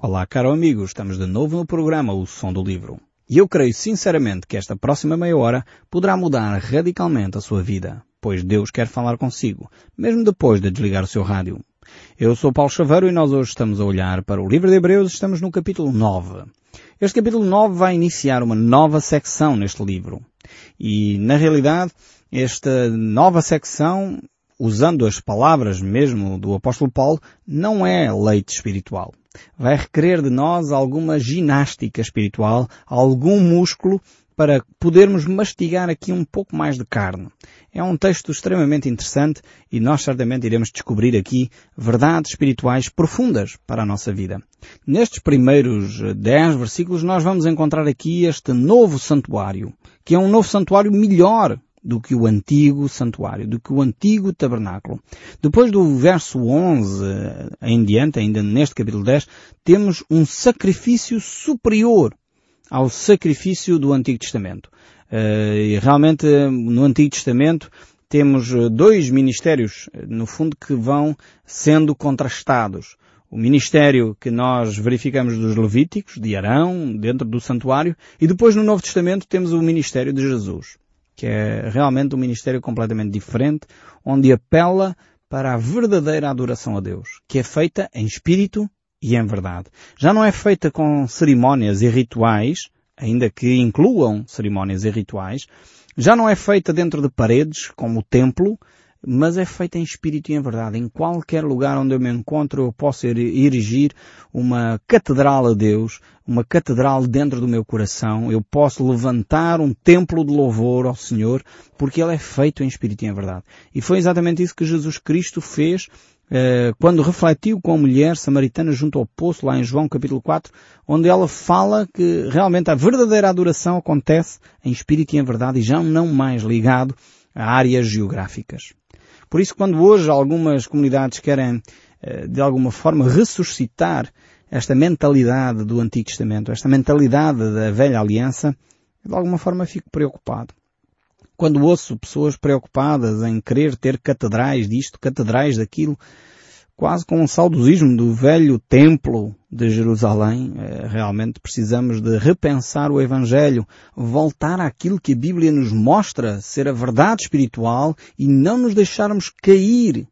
Olá, caro amigo, estamos de novo no programa O Som do Livro. E eu creio sinceramente que esta próxima meia hora poderá mudar radicalmente a sua vida, pois Deus quer falar consigo, mesmo depois de desligar o seu rádio. Eu sou Paulo Chaveiro e nós hoje estamos a olhar para o livro de Hebreus, estamos no capítulo 9. Este capítulo 9 vai iniciar uma nova secção neste livro. E, na realidade, esta nova secção, usando as palavras mesmo do apóstolo Paulo, não é leite espiritual vai requerer de nós alguma ginástica espiritual, algum músculo para podermos mastigar aqui um pouco mais de carne. É um texto extremamente interessante e nós certamente iremos descobrir aqui verdades espirituais profundas para a nossa vida. Nestes primeiros dez versículos nós vamos encontrar aqui este novo santuário, que é um novo santuário melhor do que o antigo santuário, do que o antigo tabernáculo. Depois do verso 11 eh, em diante, ainda neste capítulo 10, temos um sacrifício superior ao sacrifício do Antigo Testamento. Eh, e realmente no Antigo Testamento temos eh, dois ministérios, no fundo, que vão sendo contrastados. O ministério que nós verificamos dos Levíticos, de Arão, dentro do santuário, e depois no Novo Testamento temos o ministério de Jesus que é realmente um ministério completamente diferente, onde apela para a verdadeira adoração a Deus, que é feita em espírito e em verdade. Já não é feita com cerimónias e rituais, ainda que incluam cerimónias e rituais, já não é feita dentro de paredes, como o templo, mas é feita em espírito e em verdade. Em qualquer lugar onde eu me encontro, eu posso erigir uma catedral a Deus, uma catedral dentro do meu coração. Eu posso levantar um templo de louvor ao Senhor, porque ele é feito em espírito e em verdade. E foi exatamente isso que Jesus Cristo fez eh, quando refletiu com a mulher samaritana junto ao poço, lá em João capítulo 4, onde ela fala que realmente a verdadeira adoração acontece em espírito e em verdade e já não mais ligado a áreas geográficas. Por isso, quando hoje algumas comunidades querem, eh, de alguma forma, ressuscitar esta mentalidade do Antigo Testamento, esta mentalidade da velha aliança, de alguma forma fico preocupado. Quando ouço pessoas preocupadas em querer ter catedrais disto, catedrais daquilo, quase com um saudosismo do velho templo de Jerusalém. Eh, realmente precisamos de repensar o Evangelho, voltar àquilo que a Bíblia nos mostra ser a verdade espiritual e não nos deixarmos cair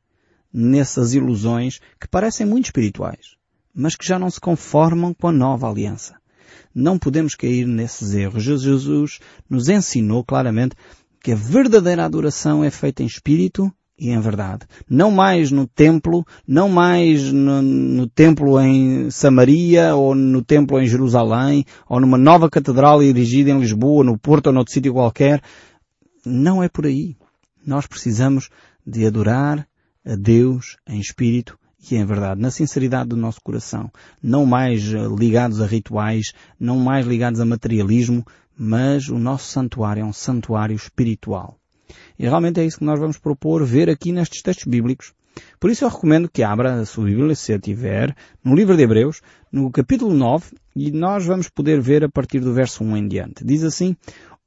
nessas ilusões que parecem muito espirituais, mas que já não se conformam com a nova aliança. Não podemos cair nesses erros. Jesus nos ensinou claramente que a verdadeira adoração é feita em espírito e em verdade. Não mais no templo, não mais no, no, templo em Samaria, ou no templo em Jerusalém, ou numa nova catedral erigida em Lisboa, no Porto ou noutro sítio qualquer. Não é por aí. Nós precisamos de adorar a Deus em espírito e em verdade, na sinceridade do nosso coração. Não mais ligados a rituais, não mais ligados a materialismo, mas o nosso santuário é um santuário espiritual. E realmente é isso que nós vamos propor ver aqui nestes textos bíblicos. Por isso eu recomendo que abra a sua Bíblia, se a tiver, no livro de Hebreus, no capítulo 9, e nós vamos poder ver a partir do verso 1 em diante. Diz assim,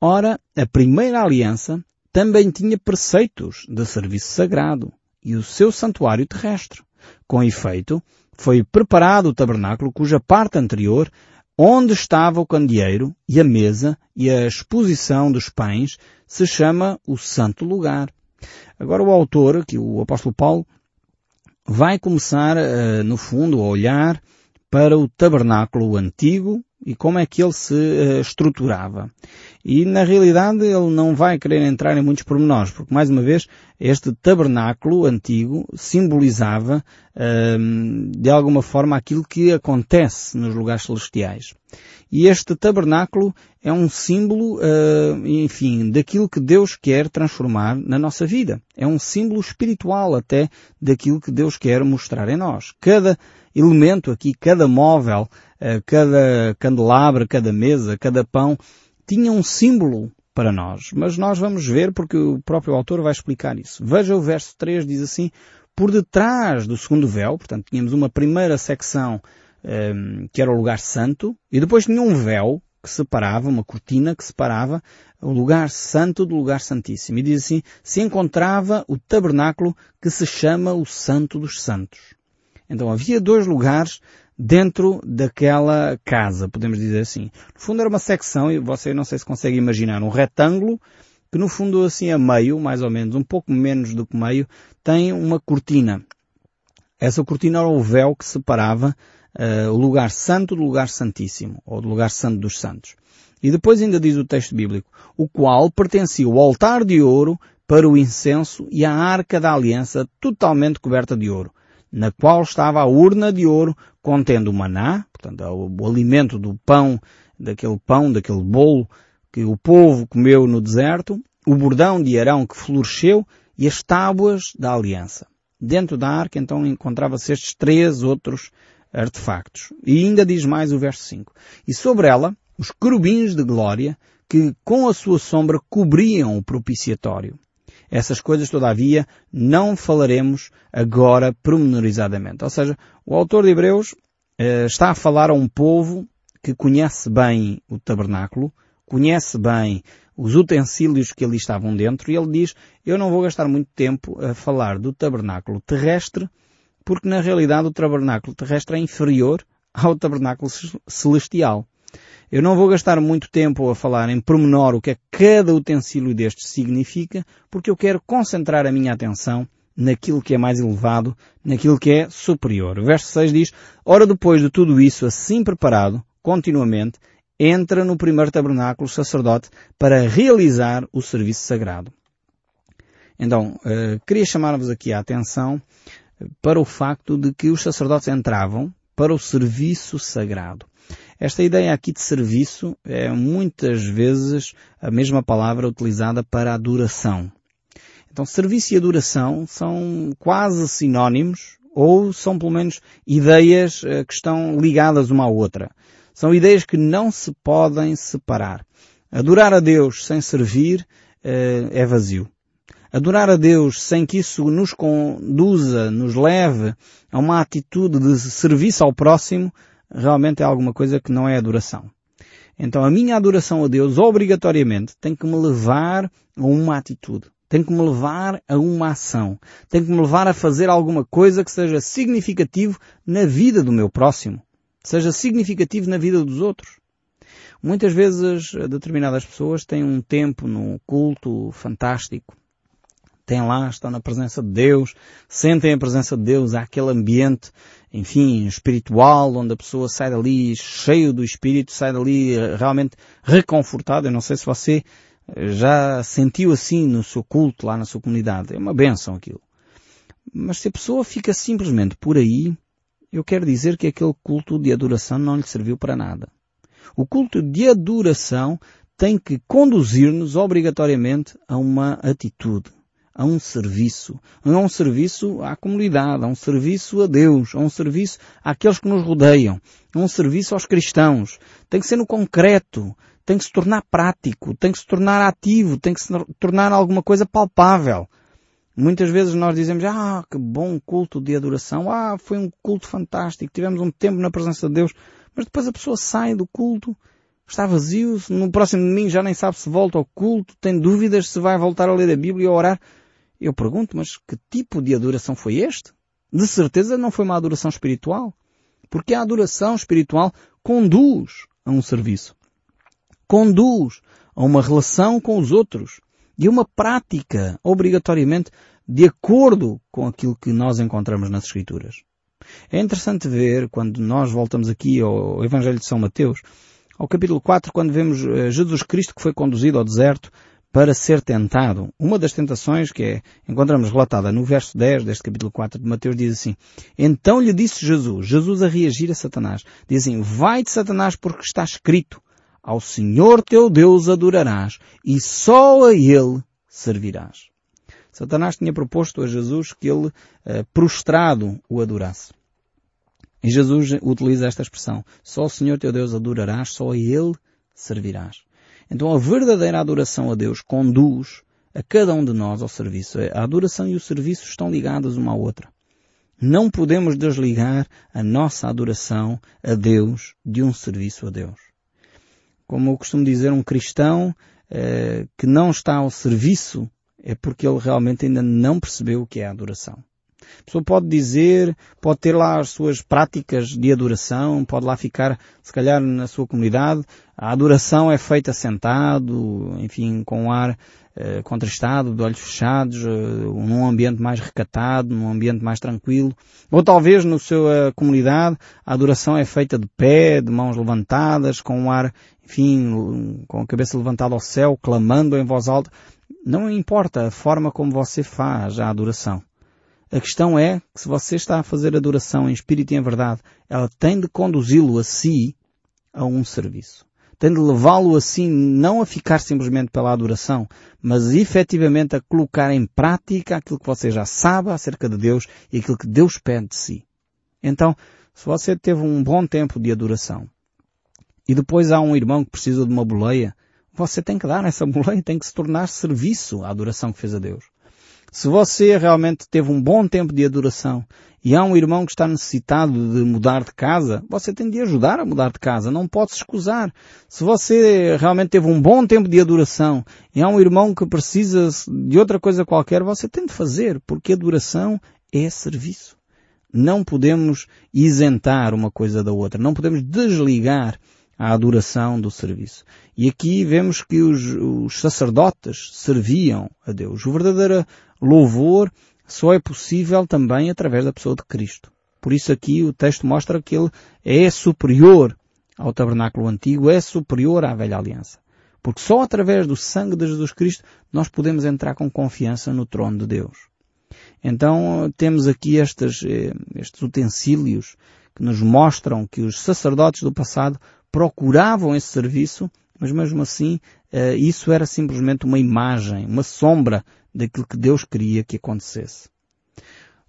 Ora, a primeira aliança também tinha preceitos de serviço sagrado e o seu santuário terrestre. Com efeito, foi preparado o tabernáculo cuja parte anterior onde estava o candeeiro e a mesa e a exposição dos pães se chama o santo lugar. Agora o autor, que o apóstolo Paulo, vai começar, uh, no fundo, a olhar para o tabernáculo antigo e como é que ele se uh, estruturava. E na realidade ele não vai querer entrar em muitos pormenores, porque mais uma vez este tabernáculo antigo simbolizava uh, de alguma forma aquilo que acontece nos lugares celestiais. E este tabernáculo é um símbolo, uh, enfim, daquilo que Deus quer transformar na nossa vida. É um símbolo espiritual até daquilo que Deus quer mostrar em nós. Cada elemento aqui, cada móvel, uh, cada candelabro, cada mesa, cada pão, tinha um símbolo para nós. Mas nós vamos ver porque o próprio autor vai explicar isso. Veja o verso 3, diz assim, por detrás do segundo véu, portanto tínhamos uma primeira secção um, ehm, que era o lugar santo, e depois tinha um véu que separava, uma cortina que separava o lugar santo do lugar santíssimo. E diz assim, se encontrava o tabernáculo que se chama o Santo dos Santos. Então havia dois lugares dentro daquela casa, podemos dizer assim. No fundo era uma secção, e você não sei se consegue imaginar, um retângulo que no fundo assim a meio, mais ou menos, um pouco menos do que meio, tem uma cortina. Essa cortina era o véu que separava uh, o lugar santo do lugar santíssimo, ou do lugar santo dos santos. E depois ainda diz o texto bíblico, o qual pertencia ao altar de ouro para o incenso e a arca da aliança totalmente coberta de ouro, na qual estava a urna de ouro contendo o maná, portanto o, o alimento do pão, daquele pão, daquele bolo que o povo comeu no deserto, o bordão de Arão que floresceu e as tábuas da aliança. Dentro da arca então encontrava-se estes três outros artefactos. E ainda diz mais o verso 5. E sobre ela, os querubins de glória que com a sua sombra cobriam o propiciatório. Essas coisas, todavia, não falaremos agora promenorizadamente. Ou seja, o autor de Hebreus eh, está a falar a um povo que conhece bem o tabernáculo, conhece bem os utensílios que ali estavam dentro, e ele diz, eu não vou gastar muito tempo a falar do tabernáculo terrestre, porque na realidade o tabernáculo terrestre é inferior ao tabernáculo celestial. Eu não vou gastar muito tempo a falar em pormenor o que é cada utensílio destes significa, porque eu quero concentrar a minha atenção naquilo que é mais elevado, naquilo que é superior. O verso 6 diz, Ora depois de tudo isso assim preparado, continuamente, entra no primeiro tabernáculo o sacerdote para realizar o serviço sagrado. Então, uh, queria chamar-vos aqui a atenção para o facto de que os sacerdotes entravam para o serviço sagrado. Esta ideia aqui de serviço é muitas vezes a mesma palavra utilizada para adoração. Então, serviço e adoração são quase sinónimos ou são pelo menos ideias eh, que estão ligadas uma à outra. São ideias que não se podem separar. Adorar a Deus sem servir eh, é vazio. Adorar a Deus sem que isso nos conduza, nos leve a uma atitude de serviço ao próximo, realmente é alguma coisa que não é adoração. Então a minha adoração a Deus obrigatoriamente tem que me levar a uma atitude. Tem que me levar a uma ação. Tem que me levar a fazer alguma coisa que seja significativo na vida do meu próximo seja significativo na vida dos outros. Muitas vezes determinadas pessoas têm um tempo no culto fantástico. Têm lá, estão na presença de Deus, sentem a presença de Deus, há aquele ambiente, enfim, espiritual, onde a pessoa sai dali cheio do Espírito, sai dali eh, realmente reconfortada. Eu não sei se você eh, já sentiu assim no seu culto, lá na sua comunidade. É uma benção aquilo. Mas se a pessoa fica simplesmente por aí, eu quero dizer que aquele culto de adoração não lhe serviu para nada. O culto de adoração tem que conduzir-nos obrigatoriamente a uma atitude, a um serviço, a um serviço à comunidade, a um serviço a Deus, a um serviço àqueles que nos rodeiam, a um serviço aos cristãos. Tem que ser no concreto, tem que se tornar prático, tem que se tornar ativo, tem que se tornar alguma coisa palpável. Muitas vezes nós dizemos, ah, que bom culto de adoração, ah, foi um culto fantástico, tivemos um tempo na presença de Deus, mas depois a pessoa sai do culto, está vazio, no próximo domingo já nem sabe se volta ao culto, tem dúvidas se vai voltar a ler a Bíblia ou a orar. Eu pergunto, mas que tipo de adoração foi este? De certeza não foi uma adoração espiritual. Porque a adoração espiritual conduz a um serviço. Conduz a uma relação com os outros e uma prática, obrigatoriamente, de acordo com aquilo que nós encontramos nas Escrituras. É interessante ver, quando nós voltamos aqui ao Evangelho de São Mateus, ao capítulo 4, quando vemos eh, Jesus Cristo que foi conduzido ao deserto para ser tentado. Uma das tentações que é, encontramos relatada no verso 10 deste capítulo 4 de Mateus diz assim, Então lhe disse Jesus, Jesus a reagir a Satanás, diz assim, Vai-te Satanás porque está escrito, ao Senhor teu Deus adorarás e só a Ele servirás. Satanás tinha proposto a Jesus que ele, eh, prostrado, o adorasse. E Jesus utiliza esta expressão. Só o Senhor teu Deus adorarás, só a Ele servirás. Então a verdadeira adoração a Deus conduz a cada um de nós ao serviço. A adoração e o serviço estão ligados uma à outra. Não podemos desligar a nossa adoração a Deus de um serviço a Deus como eu costumo dizer, um cristão eh, que não está ao serviço é porque ele realmente ainda não percebeu o que é a adoração. A pessoa pode dizer, pode ter lá as suas práticas de adoração, pode lá ficar, se calhar, na sua comunidade. A adoração é feita sentado, enfim, com um ar eh, contristado, de olhos fechados, eh, num ambiente mais recatado, num ambiente mais tranquilo. Ou talvez na sua comunidade a adoração é feita de pé, de mãos levantadas, com um ar, enfim, com a cabeça levantada ao céu, clamando em voz alta. Não importa a forma como você faz a adoração. A questão é que se você está a fazer adoração em espírito e em verdade, ela tem de conduzi-lo a si a um serviço. Tem de levá-lo assim não a ficar simplesmente pela adoração, mas efetivamente a colocar em prática aquilo que você já sabe acerca de Deus e aquilo que Deus pede de si. Então, se você teve um bom tempo de adoração e depois há um irmão que precisa de uma boleia, você tem que dar essa boleia, tem que se tornar serviço à adoração que fez a Deus. Se você realmente teve um bom tempo de adoração e há um irmão que está necessitado de mudar de casa, você tem de ajudar a mudar de casa, não pode se escusar. Se você realmente teve um bom tempo de adoração e há um irmão que precisa de outra coisa qualquer, você tem de fazer, porque adoração é serviço. Não podemos isentar uma coisa da outra, não podemos desligar a adoração do serviço. E aqui vemos que os, os sacerdotes serviam a Deus. O verdadeiro louvor só é possível também através da pessoa de Cristo. Por isso aqui o texto mostra que ele é superior ao tabernáculo antigo, é superior à velha aliança. Porque só através do sangue de Jesus Cristo nós podemos entrar com confiança no trono de Deus. Então temos aqui estes, eh, estes utensílios que nos mostram que os sacerdotes do passado procuravam esse serviço, mas mesmo assim isso era simplesmente uma imagem, uma sombra daquilo que Deus queria que acontecesse.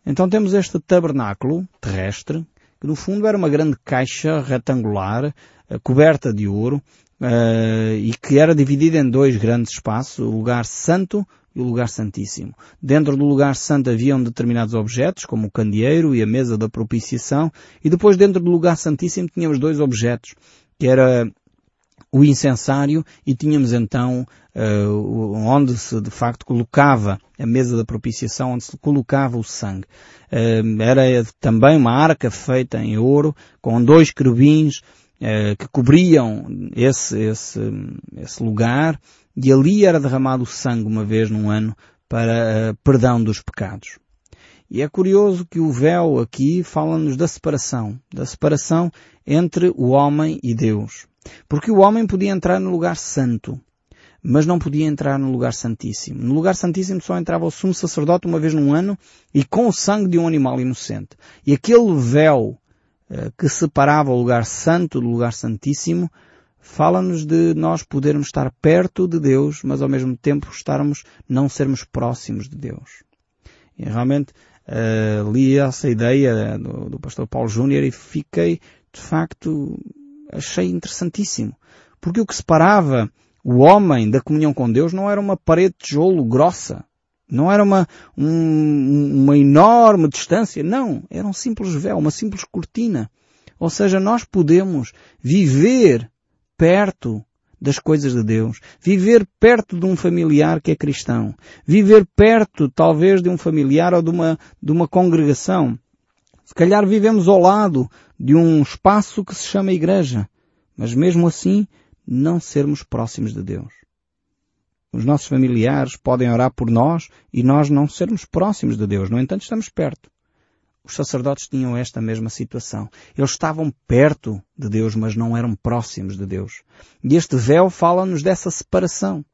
Então temos este tabernáculo terrestre, que no fundo era uma grande caixa retangular, eh, coberta de ouro, uh, e que era dividida em dois grandes espaços, o lugar santo e o lugar santíssimo. Dentro do lugar santo haviam determinados objetos, como o candeeiro e a mesa da propiciação, e depois dentro do lugar santíssimo tínhamos dois objetos, que era o incensário e tínhamos então uh, onde se de facto colocava a mesa da propiciação, onde se colocava o sangue. Uh, era também uma arca feita em ouro, com dois querubins uh, que cobriam esse, esse, esse lugar, e ali era derramado o sangue uma vez num ano para perdão dos pecados. E é curioso que o véu aqui fala-nos da separação, da separação entre o homem e Deus. Porque o homem podia entrar no lugar santo, mas não podia entrar no lugar santíssimo. No lugar santíssimo só entrava o sumo sacerdote uma vez num ano e com o sangue de um animal inocente. E aquele véu eh, que separava o lugar santo do lugar santíssimo fala-nos de nós podermos estar perto de Deus, mas ao mesmo tempo estarmos, não sermos próximos de Deus. E realmente uh, li essa ideia do, do pastor Paulo Júnior e fiquei, de facto, achei interessantíssimo. Porque o que separava o homem da comunhão com Deus não era uma parede de tijolo grossa. Não era uma, um, uma enorme distância. Não. Era um simples véu, uma simples cortina. Ou seja, nós podemos viver perto das coisas de Deus, viver perto de um familiar que é cristão, viver perto, talvez, de um familiar ou de uma, de uma congregação. Se calhar vivemos ao lado de um espaço que se chama igreja, mas mesmo assim não sermos próximos de Deus. Os nossos familiares podem orar por nós e nós não sermos próximos de Deus. No entanto, estamos perto. Os sacerdotes tinham esta mesma situação. Eles estavam perto de Deus, mas não eram próximos de Deus. E este véu fala-nos dessa separação.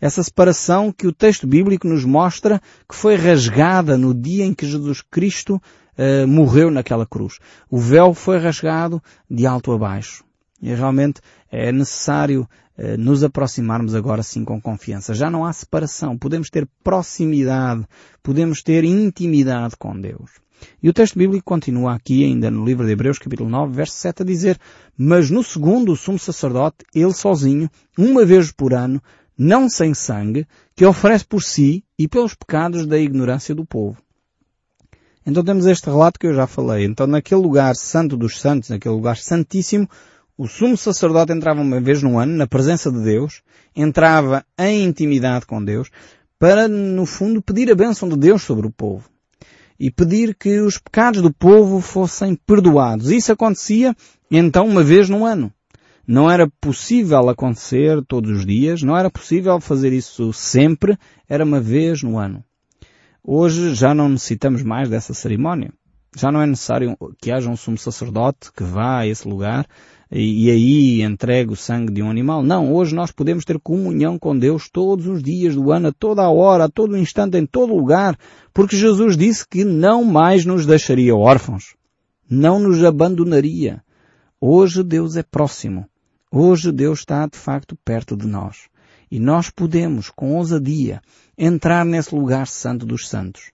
Essa separação que o texto bíblico nos mostra que foi rasgada no dia em que Jesus Cristo uh, morreu naquela cruz. O véu foi rasgado de alto a baixo. E realmente é necessário uh, nos aproximarmos agora sim com confiança. Já não há separação. Podemos ter proximidade. Podemos ter intimidade com Deus. E o texto bíblico continua aqui, ainda no livro de Hebreus, capítulo 9, verso 7, a dizer, Mas no segundo, o sumo sacerdote, ele sozinho, uma vez por ano, não sem sangue, que oferece por si e pelos pecados da ignorância do povo. Então temos este relato que eu já falei. Então naquele lugar santo dos santos, naquele lugar santíssimo, o sumo sacerdote entrava uma vez no ano na presença de Deus, entrava em intimidade com Deus, para, no fundo, pedir a bênção de Deus sobre o povo. e pedir que os pecados do povo fossem perdoados. Isso acontecia então uma vez no ano. Não era possível acontecer todos os dias, não era possível fazer isso sempre, era uma vez no ano. Hoje já não necessitamos mais dessa cerimónia. Já não é necessário que haja um sumo sacerdote que vá a esse lugar e, e aí entregue o sangue de um animal. Não, hoje nós podemos ter comunhão com Deus todos os dias do ano, a toda a hora, a todo instante, em todo lugar, porque Jesus disse que não mais nos deixaria órfãos. Não nos abandonaria. Hoje Deus é próximo. Hoje Deus está de facto perto de nós. E nós podemos, com ousadia, entrar nesse lugar santo dos santos.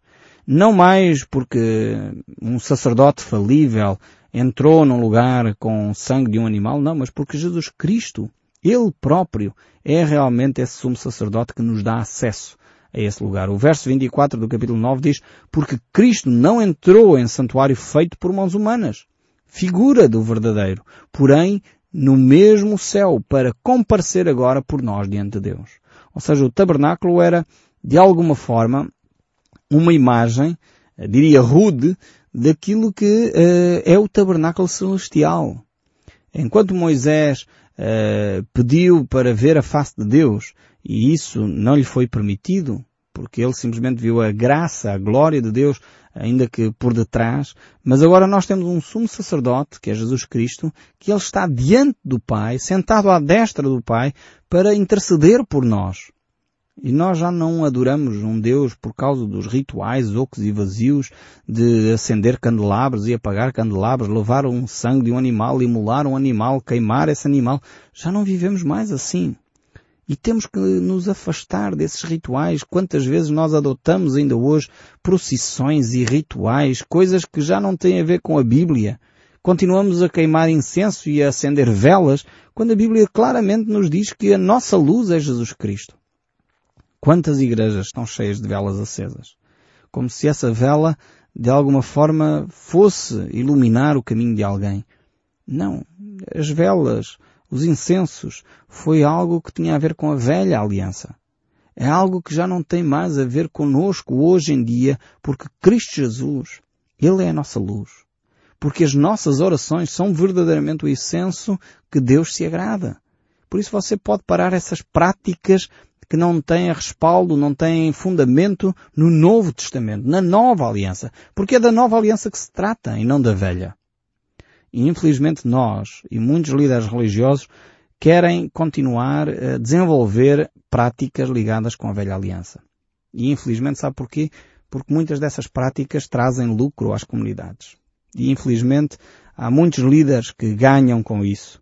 Não mais porque um sacerdote falível entrou num lugar com sangue de um animal, não, mas porque Jesus Cristo, Ele próprio, é realmente esse sumo sacerdote que nos dá acesso a esse lugar. O verso 24 do capítulo 9 diz, porque Cristo não entrou em santuário feito por mãos humanas, figura do verdadeiro, porém no mesmo céu, para comparecer agora por nós diante de Deus. Ou seja, o tabernáculo era, de alguma forma, uma imagem, diria rude, daquilo que uh, é o tabernáculo celestial. Enquanto Moisés uh, pediu para ver a face de Deus e isso não lhe foi permitido, porque ele simplesmente viu a graça, a glória de Deus, ainda que por detrás, mas agora nós temos um sumo sacerdote, que é Jesus Cristo, que ele está diante do Pai, sentado à destra do Pai, para interceder por nós. E nós já não adoramos um Deus por causa dos rituais ocos e vazios de acender candelabros e apagar candelabros, levar um sangue de um animal, imolar um animal, queimar esse animal. Já não vivemos mais assim. E temos que nos afastar desses rituais. Quantas vezes nós adotamos ainda hoje procissões e rituais, coisas que já não têm a ver com a Bíblia. Continuamos a queimar incenso e a acender velas, quando a Bíblia claramente nos diz que a nossa luz é Jesus Cristo. Quantas igrejas estão cheias de velas acesas? Como se essa vela, de alguma forma, fosse iluminar o caminho de alguém. Não. As velas, os incensos, foi algo que tinha a ver com a velha aliança. É algo que já não tem mais a ver conosco hoje em dia, porque Cristo Jesus, Ele é a nossa luz. Porque as nossas orações são verdadeiramente o incenso que Deus se agrada. Por isso você pode parar essas práticas que não têm respaldo, não têm fundamento no Novo Testamento, na Nova Aliança. Porque é da Nova Aliança que se trata e não da Velha. E infelizmente nós e muitos líderes religiosos querem continuar a desenvolver práticas ligadas com a Velha Aliança. E infelizmente sabe porquê? Porque muitas dessas práticas trazem lucro às comunidades. E infelizmente há muitos líderes que ganham com isso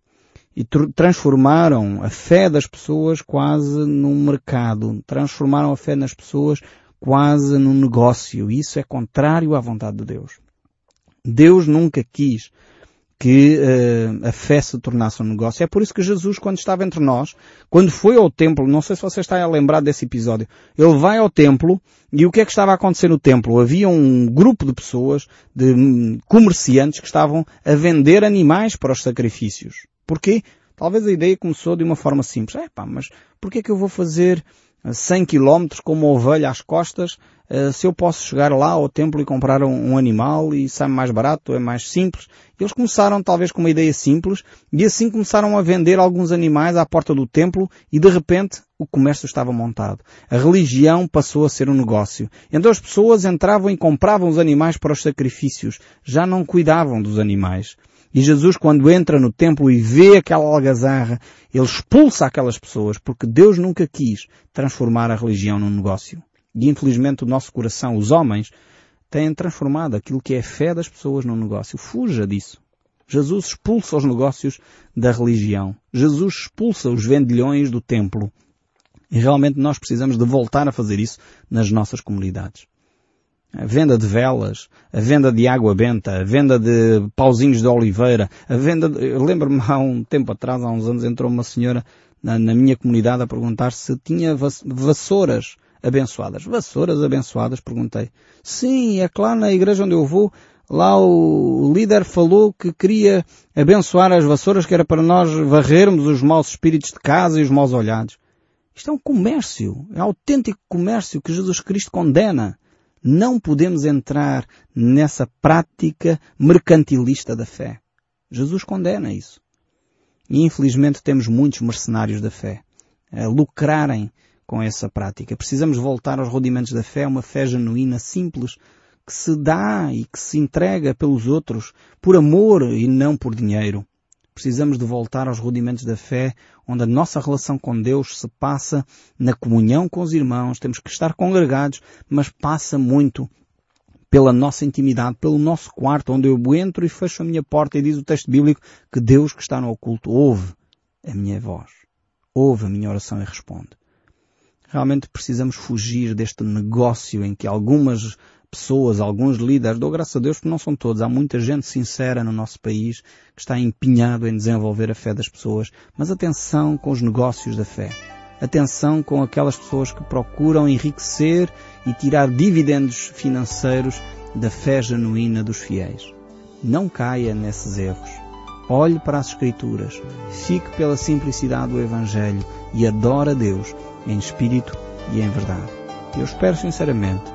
e transformaram a fé das pessoas quase num mercado, transformaram a fé nas pessoas quase num negócio. Isso é contrário à vontade de Deus. Deus nunca quis que uh, a fé se tornasse um negócio. É por isso que Jesus, quando estava entre nós, quando foi ao templo, não sei se você está a lembrar desse episódio, ele vai ao templo e o que é que estava a acontecer no templo? Havia um grupo de pessoas, de hum, comerciantes que estavam a vender animais para os sacrifícios. Porquê? Talvez a ideia começou de uma forma simples. É pá, mas porquê que eu vou fazer 100 km com uma ovelha às costas uh, se eu posso chegar lá ao templo e comprar um, um animal e sai mais barato, é mais simples? Eles começaram talvez com uma ideia simples e assim começaram a vender alguns animais à porta do templo e de repente o comércio estava montado. A religião passou a ser um negócio. Então as pessoas entravam e compravam os animais para os sacrifícios. Já não cuidavam dos animais. E Jesus, quando entra no templo e vê aquela algazarra, ele expulsa aquelas pessoas, porque Deus nunca quis transformar a religião num negócio. E infelizmente o nosso coração, os homens, têm transformado aquilo que é a fé das pessoas num negócio. Fuja disso. Jesus expulsa os negócios da religião. Jesus expulsa os vendilhões do templo. E realmente nós precisamos de voltar a fazer isso nas nossas comunidades a venda de velas, a venda de água benta, a venda de pauzinhos de oliveira, a venda de... Lembro-me há um tempo atrás, há uns anos, entrou uma senhora na, na minha comunidade a perguntar se tinha vassouras abençoadas. Vassouras abençoadas? Perguntei. Sim, é claro, na igreja onde eu vou, lá o líder falou que queria abençoar as vassouras que era para nós varrermos os maus espíritos de casa e os maus olhados. Isto é um comércio, é um autêntico comércio que Jesus Cristo condena. Não podemos entrar nessa prática mercantilista da fé. Jesus condena isso. E infelizmente temos muitos mercenários da fé a lucrarem com essa prática. Precisamos voltar aos rudimentos da fé, uma fé genuína, simples, que se dá e que se entrega pelos outros por amor e não por dinheiro. Precisamos de voltar aos rudimentos da fé, onde a nossa relação com Deus se passa na comunhão com os irmãos, temos que estar congregados, mas passa muito pela nossa intimidade, pelo nosso quarto, onde eu entro e fecho a minha porta e diz o texto bíblico que Deus que está no oculto ouve a minha voz, ouve a minha oração e responde. Realmente precisamos fugir deste negócio em que algumas pessoas, alguns líderes, dou graças a Deus porque não são todos, há muita gente sincera no nosso país que está empenhado em desenvolver a fé das pessoas, mas atenção com os negócios da fé. Atenção com aquelas pessoas que procuram enriquecer e tirar dividendos financeiros da fé genuína dos fiéis. Não caia nesses erros. Olhe para as Escrituras, fique pela simplicidade do Evangelho e adore a Deus em espírito e em verdade. Eu espero sinceramente